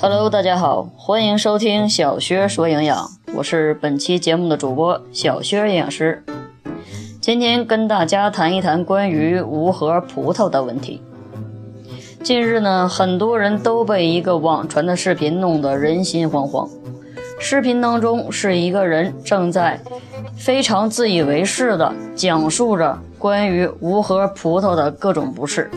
Hello，大家好，欢迎收听小薛说营养，我是本期节目的主播小薛营养师。今天跟大家谈一谈关于无核葡萄的问题。近日呢，很多人都被一个网传的视频弄得人心惶惶。视频当中是一个人正在非常自以为是地讲述着关于无核葡萄的各种不适，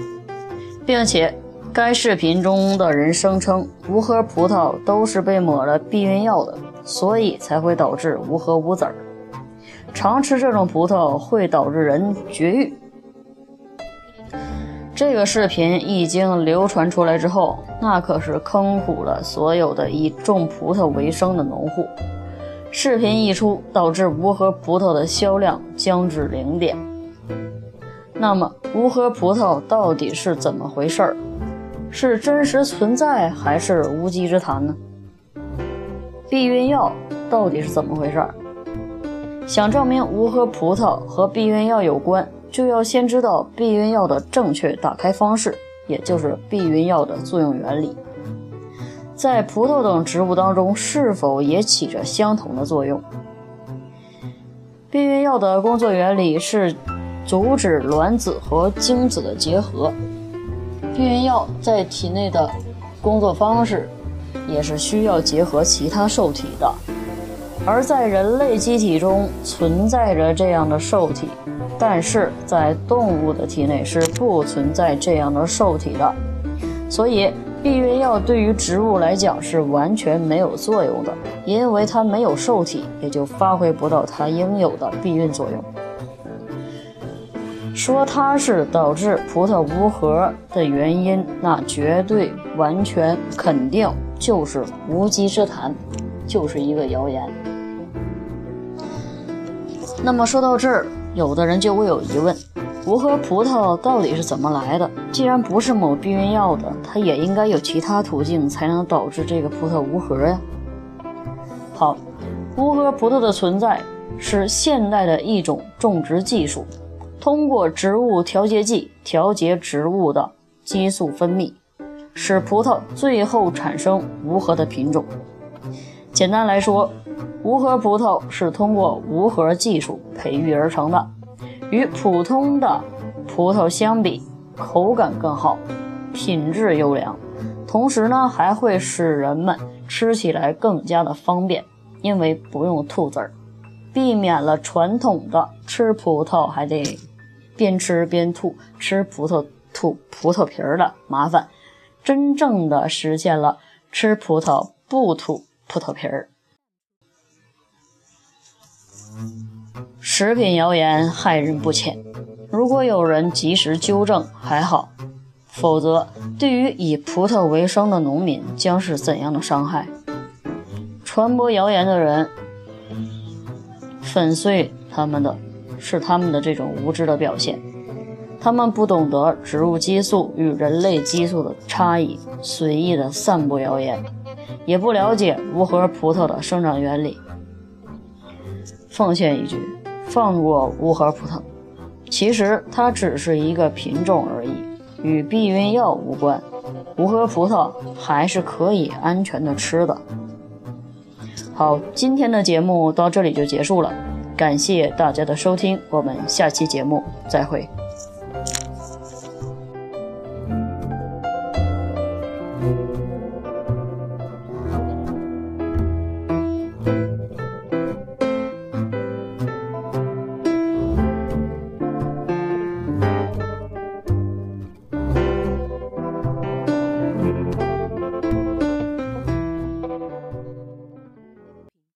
并且该视频中的人声称无核葡萄都是被抹了避孕药的，所以才会导致无核无籽儿。常吃这种葡萄会导致人绝育。这个视频一经流传出来之后，那可是坑苦了所有的以种葡萄为生的农户。视频一出，导致无核葡萄的销量降至零点。那么，无核葡萄到底是怎么回事儿？是真实存在还是无稽之谈呢？避孕药到底是怎么回事？想证明无核葡萄和避孕药有关？就要先知道避孕药的正确打开方式，也就是避孕药的作用原理，在葡萄等植物当中是否也起着相同的作用？避孕药的工作原理是阻止卵子和精子的结合。避孕药在体内的工作方式也是需要结合其他受体的，而在人类机体中存在着这样的受体。但是在动物的体内是不存在这样的受体的，所以避孕药对于植物来讲是完全没有作用的，因为它没有受体，也就发挥不到它应有的避孕作用。说它是导致葡萄无核的原因，那绝对完全肯定就是无稽之谈，就是一个谣言。那么说到这儿。有的人就会有疑问：无核葡萄到底是怎么来的？既然不是某避孕药的，它也应该有其他途径才能导致这个葡萄无核呀。好，无核葡萄的存在是现代的一种种植技术，通过植物调节剂调节植物的激素分泌，使葡萄最后产生无核的品种。简单来说，无核葡萄是通过无核技术培育而成的，与普通的葡萄相比，口感更好，品质优良，同时呢还会使人们吃起来更加的方便，因为不用吐籽儿，避免了传统的吃葡萄还得边吃边吐，吃葡萄吐葡萄皮儿的麻烦，真正的实现了吃葡萄不吐葡萄皮儿。食品谣言害人不浅，如果有人及时纠正还好，否则对于以葡萄为生的农民将是怎样的伤害？传播谣言的人粉碎他们的是他们的这种无知的表现，他们不懂得植物激素与人类激素的差异，随意的散布谣言，也不了解无核葡萄的生长原理。奉劝一句，放过无核葡萄。其实它只是一个品种而已，与避孕药无关。无核葡萄还是可以安全的吃的。好，今天的节目到这里就结束了，感谢大家的收听，我们下期节目再会。